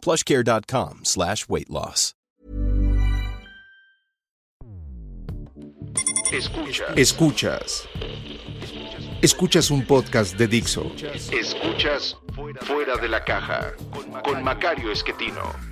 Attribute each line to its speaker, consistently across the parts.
Speaker 1: plushcare.com slash weight loss.
Speaker 2: Escuchas.
Speaker 3: Escuchas. Escuchas un podcast de Dixo.
Speaker 2: Escuchas Fuera de la Caja con Macario Esquetino.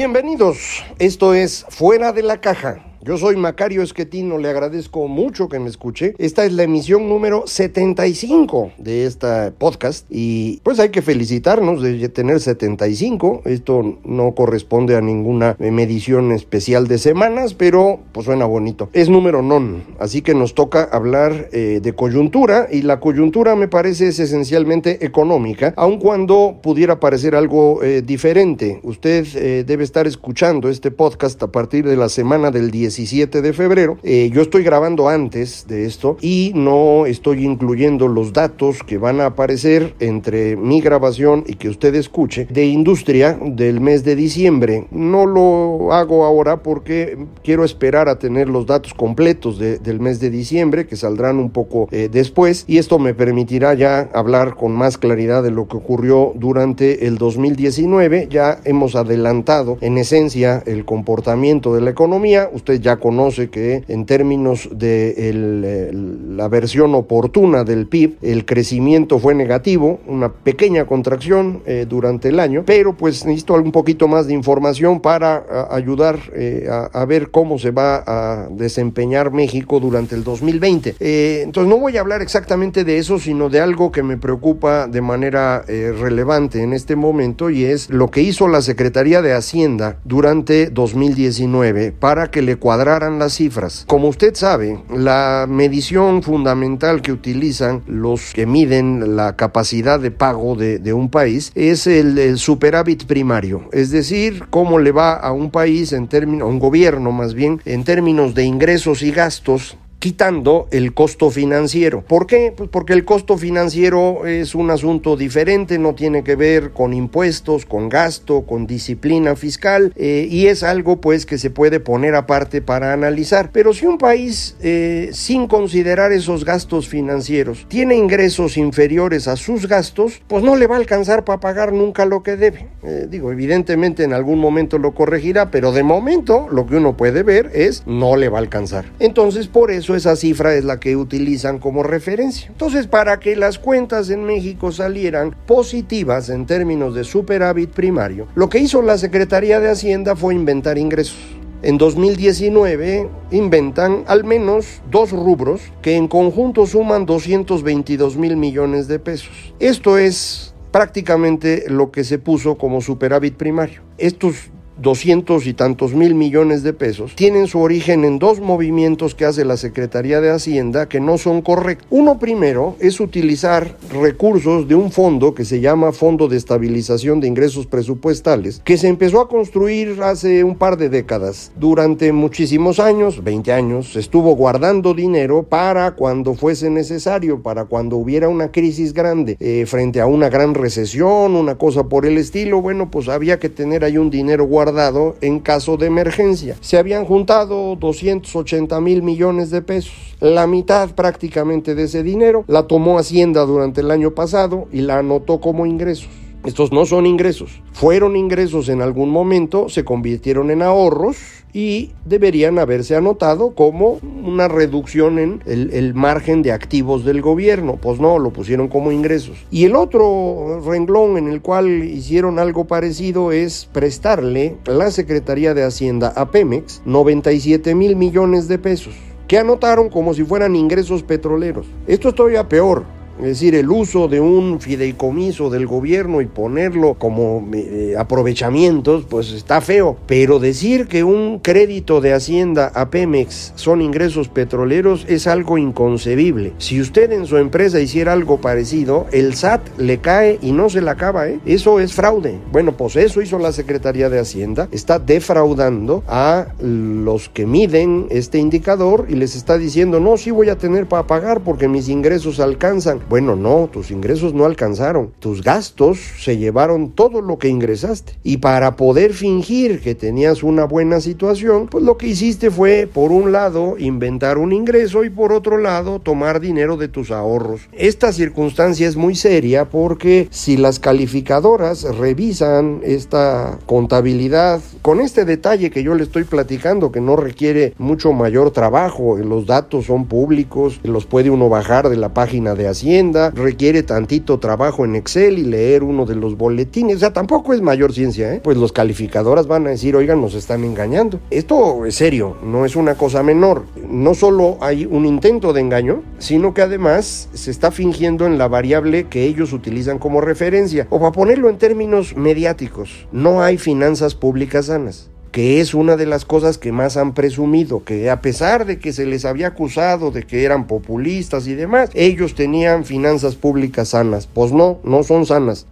Speaker 4: Bienvenidos, esto es Fuera de la Caja. Yo soy Macario Esquetino, le agradezco mucho que me escuche. Esta es la emisión número 75 de esta podcast y pues hay que felicitarnos de tener 75. Esto no corresponde a ninguna medición especial de semanas, pero pues suena bonito. Es número non, así que nos toca hablar eh, de coyuntura y la coyuntura me parece es esencialmente económica, aun cuando pudiera parecer algo eh, diferente. Usted eh, debe estar escuchando este podcast a partir de la semana del 10 17 de febrero. Eh, yo estoy grabando antes de esto y no estoy incluyendo los datos que van a aparecer entre mi grabación y que usted escuche de industria del mes de diciembre. No lo hago ahora porque quiero esperar a tener los datos completos del mes de diciembre que saldrán un poco eh, después y esto me permitirá ya hablar con más claridad de lo que ocurrió durante el 2019. Ya hemos adelantado en esencia el comportamiento de la economía. Usted ya conoce que en términos de la versión oportuna del PIB, el crecimiento fue negativo, una pequeña contracción eh, durante el año, pero pues necesito un poquito más de información para ayudar eh, a, ver cómo se va a desempeñar México durante el 2020. Eh, entonces no voy a hablar exactamente de eso, sino de algo que me preocupa de manera relevante en este momento y es lo que hizo la Secretaría de Hacienda durante 2019 para que le cuadraran las cifras. Como usted sabe, la medición fundamental que utilizan los que miden la capacidad de pago de, un país es el, superávit primario, es decir, cómo le va a un país en términos, a un gobierno más bien, en términos de ingresos y gastos quitando el costo financiero. ¿Por qué? Pues porque el costo financiero es un asunto diferente, no tiene que ver con impuestos, con gasto, con disciplina fiscal eh, y es algo pues que se puede poner aparte para analizar. Pero si un país eh, sin considerar esos gastos financieros tiene ingresos inferiores a sus gastos, pues no le va a alcanzar para pagar nunca lo que debe. Eh, digo, evidentemente en algún momento lo corregirá, pero de momento lo que uno puede ver es no le va a alcanzar. Entonces por eso esa cifra es la que utilizan como referencia. Entonces, para que las cuentas en México salieran positivas en términos de superávit primario, lo que hizo la Secretaría de Hacienda fue inventar ingresos. En 2019 inventan al menos dos rubros que en conjunto suman 222 mil millones de pesos. Esto es prácticamente lo que se puso como superávit primario. Estos doscientos y tantos mil millones de pesos, tienen su origen en dos movimientos que hace la Secretaría de Hacienda que no son correctos. Uno primero es utilizar recursos de un fondo que se llama Fondo de Estabilización de Ingresos Presupuestales, que se empezó a construir hace un par de décadas. Durante muchísimos años, 20 años, estuvo guardando dinero para cuando fuese necesario, para cuando hubiera una crisis grande, eh, frente a una gran recesión, una cosa por el estilo, bueno, pues había que tener ahí un dinero guardado dado en caso de emergencia. Se habían juntado 280 mil millones de pesos. La mitad prácticamente de ese dinero la tomó Hacienda durante el año pasado y la anotó como ingresos. Estos no son ingresos. Fueron ingresos en algún momento, se convirtieron en ahorros y deberían haberse anotado como una reducción en el, margen de activos del gobierno. Pues no, lo pusieron como ingresos. Y el otro renglón en el cual hicieron algo parecido es prestarle la Secretaría de Hacienda a Pemex 97 mil millones de pesos que anotaron como si fueran ingresos petroleros. Esto es todavía peor Es decir, el uso de un fideicomiso del gobierno y ponerlo como eh, aprovechamientos, pues está feo. Pero decir que un crédito de Hacienda a Pemex son ingresos petroleros es algo inconcebible. Si usted en su empresa hiciera algo parecido, el SAT le cae y no se la acaba, ¿eh? Eso es fraude. Bueno, pues eso hizo la Secretaría de Hacienda. Está defraudando a los que miden este indicador y les está diciendo, no, sí voy a tener para pagar porque mis ingresos alcanzan. Bueno, no, tus ingresos no alcanzaron. Tus gastos se llevaron todo lo que ingresaste. Y para poder fingir que tenías una buena situación, pues lo que hiciste fue, por un lado, inventar un ingreso y por otro lado, tomar dinero de tus ahorros. Esta circunstancia es muy seria porque si las calificadoras revisan esta contabilidad con este detalle que yo le estoy platicando, que no requiere mucho mayor trabajo, los datos son públicos, los puede uno bajar de la página de Hacienda, requiere tantito trabajo en Excel y leer uno de los boletines, o sea, tampoco es mayor ciencia, ¿eh? pues los calificadoras van a decir, oigan, nos están engañando. Esto es serio, no es una cosa menor. No solo hay un intento de engaño, sino que además se está fingiendo en la variable que ellos utilizan como referencia. O para ponerlo en términos mediáticos, no hay finanzas públicas sanas que es una de las cosas que más han presumido, que a pesar de que se les había acusado de que eran populistas y demás, ellos tenían finanzas públicas sanas. Pues no, no son sanas.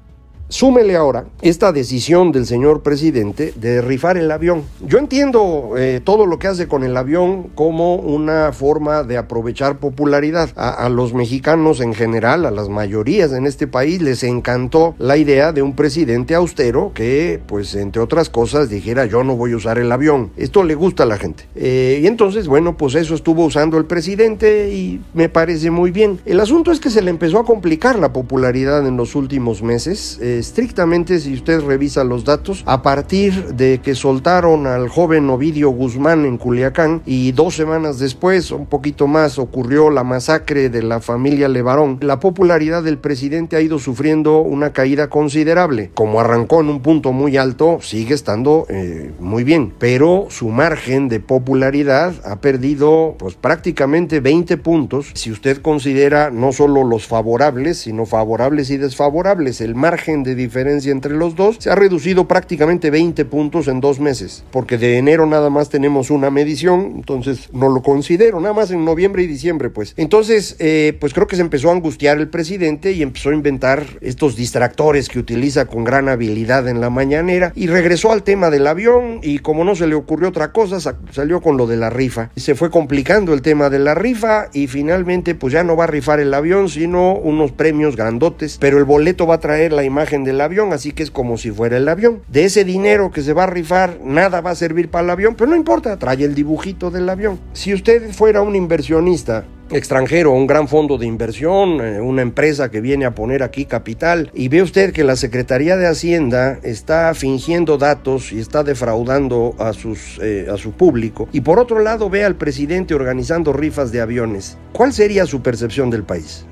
Speaker 4: Súmele ahora esta decisión del señor presidente de rifar el avión. Yo entiendo eh, todo lo que hace con el avión como una forma de aprovechar popularidad. A, los mexicanos en general, a las mayorías en este país, les encantó la idea de un presidente austero que, pues, entre otras cosas, dijera yo no voy a usar el avión. Esto le gusta a la gente. Eh, y entonces, bueno, pues eso estuvo usando el presidente y me parece muy bien. El asunto es que se le empezó a complicar la popularidad en los últimos meses. Eh, estrictamente, si usted revisa los datos, a partir de que soltaron al joven Ovidio Guzmán en Culiacán y dos semanas después, un poquito más, ocurrió la masacre de la familia Levarón, la popularidad del presidente ha ido sufriendo una caída considerable. Como arrancó en un punto muy alto, sigue estando eh, muy bien, pero su margen de popularidad ha perdido pues prácticamente 20 puntos si usted considera no solo los favorables, sino favorables y desfavorables. El margen de diferencia entre los dos, se ha reducido prácticamente 20 puntos en dos meses, porque de enero nada más tenemos una medición, entonces no lo considero, nada más en noviembre y diciembre, pues. Entonces, eh, pues creo que se empezó a angustiar el presidente y empezó a inventar estos distractores que utiliza con gran habilidad en la mañanera y regresó al tema del avión y como no se le ocurrió otra cosa, salió con lo de la rifa. Se fue complicando el tema de la rifa y finalmente pues ya no va a rifar el avión, sino unos premios grandotes, pero el boleto va a traer la imagen del avión, así que es como si fuera el avión. De ese dinero que se va a rifar, nada va a servir para el avión, pero no importa, trae el dibujito del avión. Si usted fuera un inversionista extranjero, un gran fondo de inversión, eh, una empresa que viene a poner aquí capital y ve usted que la Secretaría de Hacienda está fingiendo datos y está defraudando a, sus, eh, a su público y por otro lado ve al presidente organizando rifas de aviones, ¿cuál sería su percepción del país?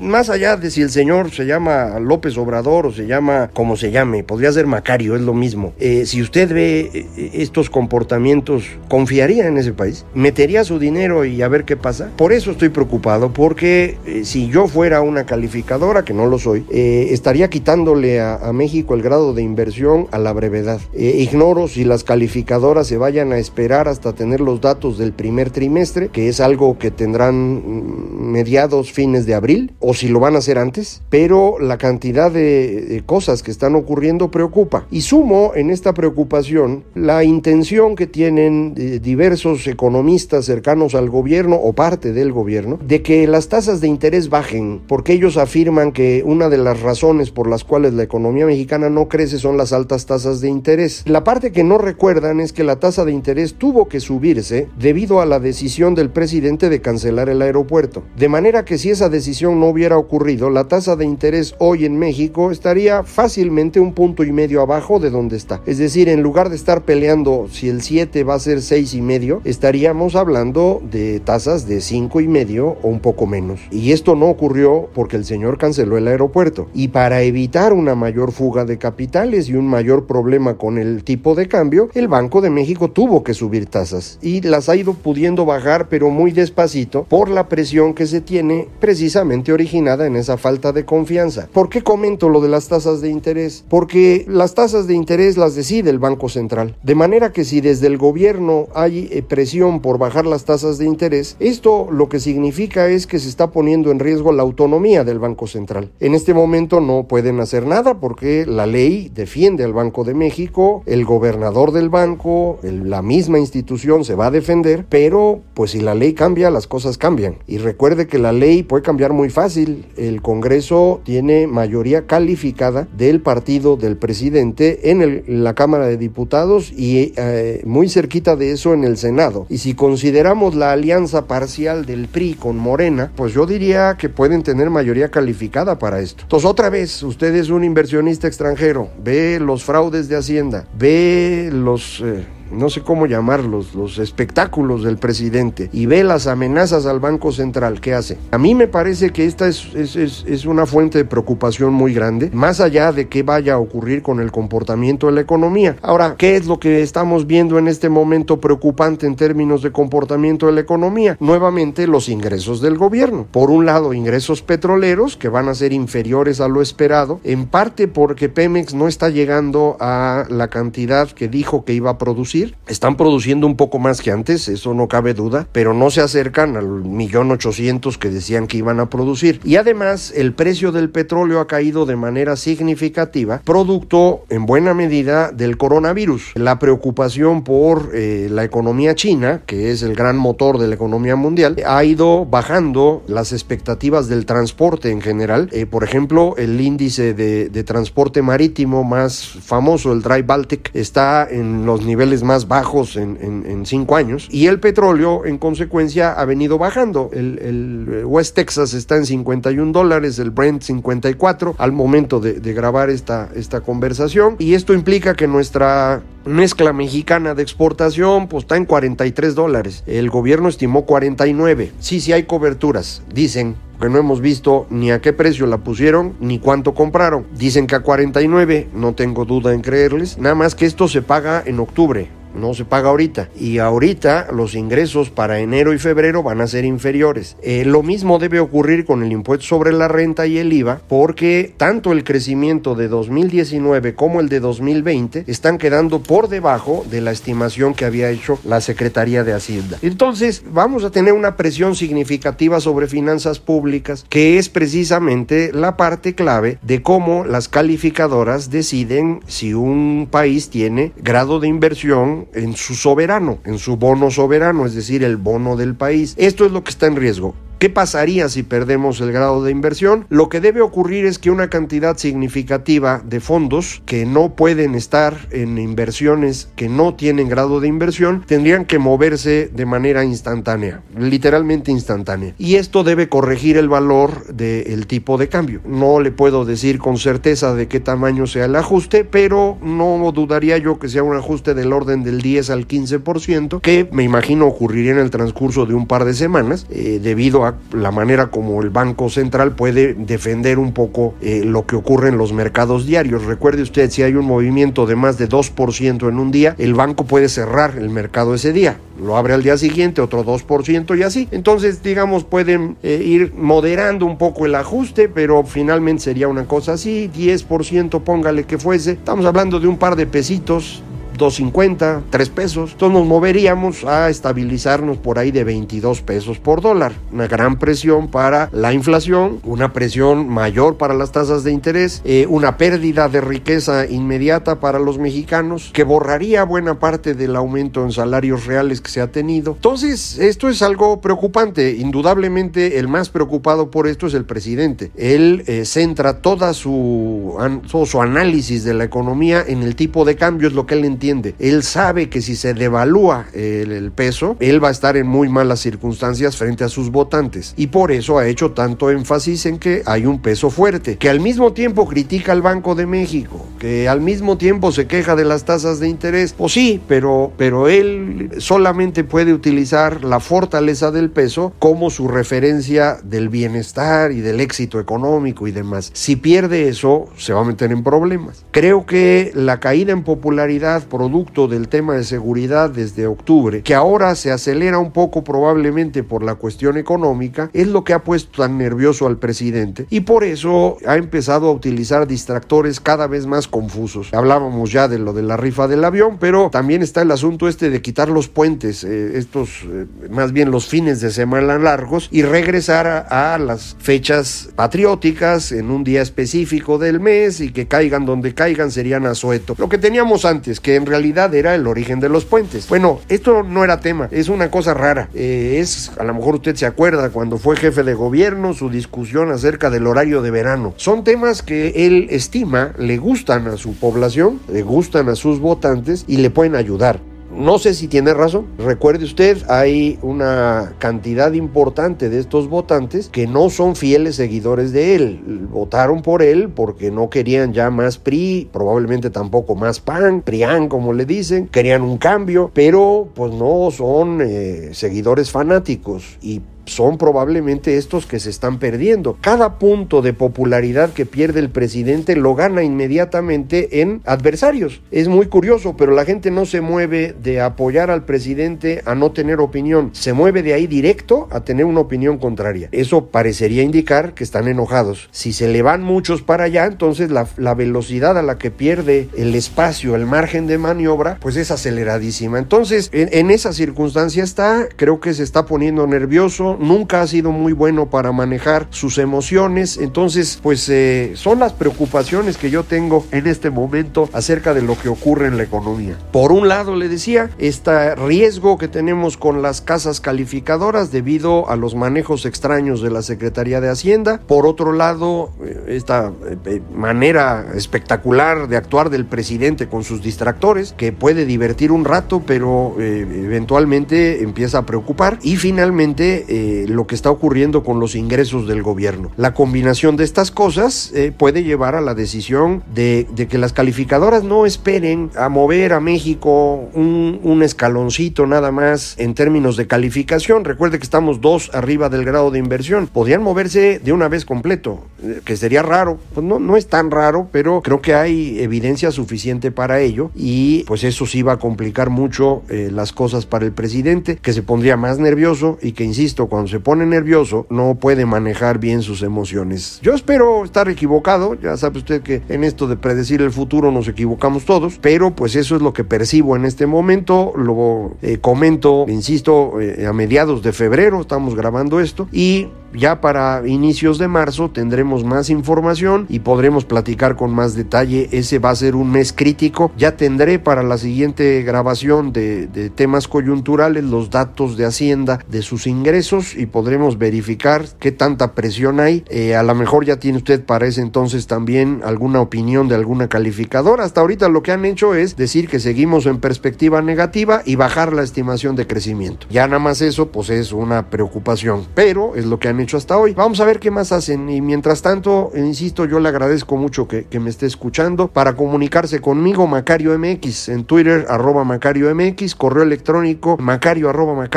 Speaker 4: Más allá de si el señor se llama López Obrador o se llama como se llame, podría ser Macario, es lo mismo. Eh, si usted ve eh, estos comportamientos, ¿confiaría en ese país? ¿Metería su dinero y a ver qué pasa? Por eso estoy preocupado, porque eh, si yo fuera una calificadora, que no lo soy, estaría quitándole a, a, México el grado de inversión a la brevedad. ignoro si las calificadoras se vayan a esperar hasta tener los datos del primer trimestre, que es algo que tendrán mm, mediados, fines de abril o si lo van a hacer antes, pero la cantidad de, cosas que están ocurriendo preocupa. Y sumo en esta preocupación la intención que tienen eh, diversos economistas cercanos al gobierno o parte del gobierno de que las tasas de interés bajen, porque ellos afirman que una de las razones por las cuales la economía mexicana no crece son las altas tasas de interés. La parte que no recuerdan es que la tasa de interés tuvo que subirse debido a la decisión del presidente de cancelar el aeropuerto. De manera que si esa no hubiera ocurrido, la tasa de interés hoy en México estaría fácilmente un punto y medio abajo de donde está. Es decir, en lugar de estar peleando si el 7 va a ser 6 y medio, estaríamos hablando de tasas de 5 y medio o un poco menos. Y esto no ocurrió porque el señor canceló el aeropuerto. Y para evitar una mayor fuga de capitales y un mayor problema con el tipo de cambio, el Banco de México tuvo que subir tasas y las ha ido pudiendo bajar pero muy despacito por la presión que se tiene precisamente originada en esa falta de confianza. ¿Por qué comento lo de las tasas de interés? Porque las tasas de interés las decide el Banco Central. De manera que si desde el gobierno hay eh, presión por bajar las tasas de interés, esto lo que significa es que se está poniendo en riesgo la autonomía del Banco Central. En este momento no pueden hacer nada porque la ley defiende al Banco de México, el gobernador del banco, la misma institución se va a defender, pero pues si la ley cambia, las cosas cambian. Y recuerde que la ley puede cambiar muy fácil. El Congreso tiene mayoría calificada del partido del presidente en, la Cámara de Diputados y eh, muy cerquita de eso en el Senado. Y si consideramos la alianza parcial del PRI con Morena, pues yo diría que pueden tener mayoría calificada para esto. Entonces otra vez, usted es un inversionista extranjero, ve los fraudes de Hacienda, ve los... Eh, no sé cómo llamarlos, los espectáculos del presidente y ve las amenazas al Banco Central, ¿qué hace? A mí me parece que esta es, es, una fuente de preocupación muy grande, más allá de qué vaya a ocurrir con el comportamiento de la economía. Ahora, ¿qué es lo que estamos viendo en este momento preocupante en términos de comportamiento de la economía? Nuevamente, los ingresos del gobierno. Por un lado, ingresos petroleros que van a ser inferiores a lo esperado, en parte porque Pemex no está llegando a la cantidad que dijo que iba a producir están produciendo un poco más que antes, eso no cabe duda, pero no se acercan al millón ochocientos que decían que iban a producir. Y además, el precio del petróleo ha caído de manera significativa, producto en buena medida del coronavirus. La preocupación por eh, la economía china, que es el gran motor de la economía mundial, ha ido bajando las expectativas del transporte en general. Eh, por ejemplo, el índice de, transporte marítimo más famoso, el Dry Baltic, está en los niveles más bajos en, cinco años y el petróleo en consecuencia ha venido bajando. El, West Texas está en 51 dólares, el Brent 54 al momento de, grabar esta, esta conversación y esto implica que nuestra mezcla mexicana de exportación pues está en 43 dólares. El gobierno estimó 49. Sí, sí hay coberturas, dicen que no hemos visto ni a qué precio la pusieron ni cuánto compraron. Dicen que a 49, no tengo duda en creerles, nada más que esto se paga en octubre no se paga ahorita. Y ahorita los ingresos para enero y febrero van a ser inferiores. Eh, lo mismo debe ocurrir con el impuesto sobre la renta y el IVA, porque tanto el crecimiento de 2019 como el de 2020 están quedando por debajo de la estimación que había hecho la Secretaría de Hacienda. Entonces, vamos a tener una presión significativa sobre finanzas públicas, que es precisamente la parte clave de cómo las calificadoras deciden si un país tiene grado de inversión en su soberano, en su bono soberano, es decir, el bono del país. Esto es lo que está en riesgo. ¿Qué pasaría si perdemos el grado de inversión? Lo que debe ocurrir es que una cantidad significativa de fondos que no pueden estar en inversiones que no tienen grado de inversión tendrían que moverse de manera instantánea, literalmente instantánea. Y esto debe corregir el valor del tipo de cambio. No le puedo decir con certeza de qué tamaño sea el ajuste, pero no dudaría yo que sea un ajuste del orden del 10 al 15%, que me imagino ocurriría en el transcurso de un par de semanas, eh, debido a la manera como el Banco Central puede defender un poco eh, lo que ocurre en los mercados diarios. Recuerde usted, si hay un movimiento de más de 2% en un día, el banco puede cerrar el mercado ese día. Lo abre al día siguiente, otro 2% y así. Entonces, digamos, pueden eh, ir moderando un poco el ajuste, pero finalmente sería una cosa así, 10% póngale que fuese. Estamos hablando de un par de pesitos 2.50, 3 pesos. Entonces nos moveríamos a estabilizarnos por ahí de 22 pesos por dólar. Una gran presión para la inflación, una presión mayor para las tasas de interés, eh, una pérdida de riqueza inmediata para los mexicanos que borraría buena parte del aumento en salarios reales que se ha tenido. Entonces, esto es algo preocupante. Indudablemente, el más preocupado por esto es el presidente. Él eh, centra toda su, todo su análisis de la economía en el tipo de cambio, es lo que él entiende él sabe que si se devalúa el, peso, él va a estar en muy malas circunstancias frente a sus votantes. Y por eso ha hecho tanto énfasis en que hay un peso fuerte, que al mismo tiempo critica al Banco de México, que al mismo tiempo se queja de las tasas de interés. Pues sí, pero, pero él solamente puede utilizar la fortaleza del peso como su referencia del bienestar y del éxito económico y demás. Si pierde eso, se va a meter en problemas. Creo que la caída en popularidad producto del tema de seguridad desde octubre, que ahora se acelera un poco probablemente por la cuestión económica, es lo que ha puesto tan nervioso al presidente y por eso ha empezado a utilizar distractores cada vez más confusos. Hablábamos ya de lo de la rifa del avión, pero también está el asunto este de quitar los puentes, eh, estos eh, más bien los fines de semana largos y regresar a, a las fechas patrióticas en un día específico del mes y que caigan donde caigan serían asueto. Lo que teníamos antes, que realidad era el origen de los puentes. Bueno, esto no era tema, es una cosa rara. Eh, es, a lo mejor usted se acuerda cuando fue jefe de gobierno, su discusión acerca del horario de verano. Son temas que él estima le gustan a su población, le gustan a sus votantes y le pueden ayudar. No sé si tiene razón. Recuerde usted, hay una cantidad importante de estos votantes que no son fieles seguidores de él. Votaron por él porque no querían ya más PRI, probablemente tampoco más PAN, PRIAN como le dicen, querían un cambio, pero pues no son eh, seguidores fanáticos y son probablemente estos que se están perdiendo. Cada punto de popularidad que pierde el presidente lo gana inmediatamente en adversarios. Es muy curioso, pero la gente no se mueve de apoyar al presidente a no tener opinión, se mueve de ahí directo a tener una opinión contraria. Eso parecería indicar que están enojados. Si se le van muchos para allá, entonces la, velocidad a la que pierde el espacio, el margen de maniobra, pues es aceleradísima. Entonces, en, en esa circunstancia está, creo que se está poniendo nervioso, nunca ha sido muy bueno para manejar sus emociones, entonces pues eh, son las preocupaciones que yo tengo en este momento acerca de lo que ocurre en la economía. Por un lado le decía, este riesgo que tenemos con las casas calificadoras debido a los manejos extraños de la Secretaría de Hacienda, por otro lado eh, esta eh, manera espectacular de actuar del presidente con sus distractores que puede divertir un rato pero eventualmente empieza a preocupar. Y finalmente lo que está ocurriendo con los ingresos del gobierno. La combinación de estas cosas eh, puede llevar a la decisión de, que las calificadoras no esperen a mover a México un, un, escaloncito nada más en términos de calificación. Recuerde que estamos dos arriba del grado de inversión. Podrían moverse de una vez completo, eh, que sería raro. Pues no, no es tan raro, pero creo que hay evidencia suficiente para ello y pues eso sí va a complicar mucho eh, las cosas para el presidente, que se pondría más nervioso y que, insisto, cuando se pone nervioso no puede manejar bien sus emociones. Yo espero estar equivocado, ya sabe usted que en esto de predecir el futuro nos equivocamos todos, pero pues eso es lo que percibo en este momento, lo eh, comento, insisto, eh, a mediados de febrero estamos grabando esto y ya para inicios de marzo tendremos más información y podremos platicar con más detalle. Ese va a ser un mes crítico. Ya tendré para la siguiente grabación de, temas coyunturales los datos de Hacienda de sus ingresos y podremos verificar qué tanta presión hay. Eh, a lo mejor ya tiene usted para ese entonces también alguna opinión de alguna calificadora. Hasta ahorita lo que han hecho es decir que seguimos en perspectiva negativa y bajar la estimación de crecimiento. Ya nada más eso pues es una preocupación, pero es lo que han hecho hasta hoy. Vamos a ver qué más hacen y mientras tanto, insisto, yo le agradezco mucho que, me esté escuchando. Para comunicarse conmigo, Macario MX, en Twitter, arroba Macario MX, correo electrónico, macario arroba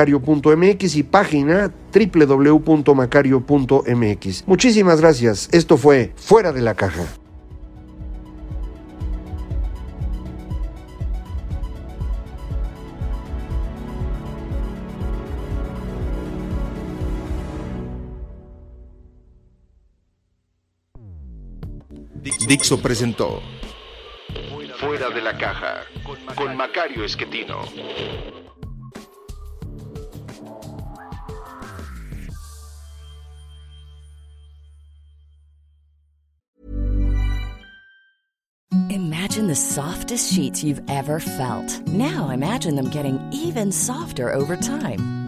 Speaker 4: y página www.macario.mx. Muchísimas gracias. Esto fue Fuera de la Caja.
Speaker 3: Dixo presentó
Speaker 2: Fuera de la caja con Macario Esquetino.
Speaker 5: Imagine the softest sheets you've ever felt. Now imagine them getting even softer over time.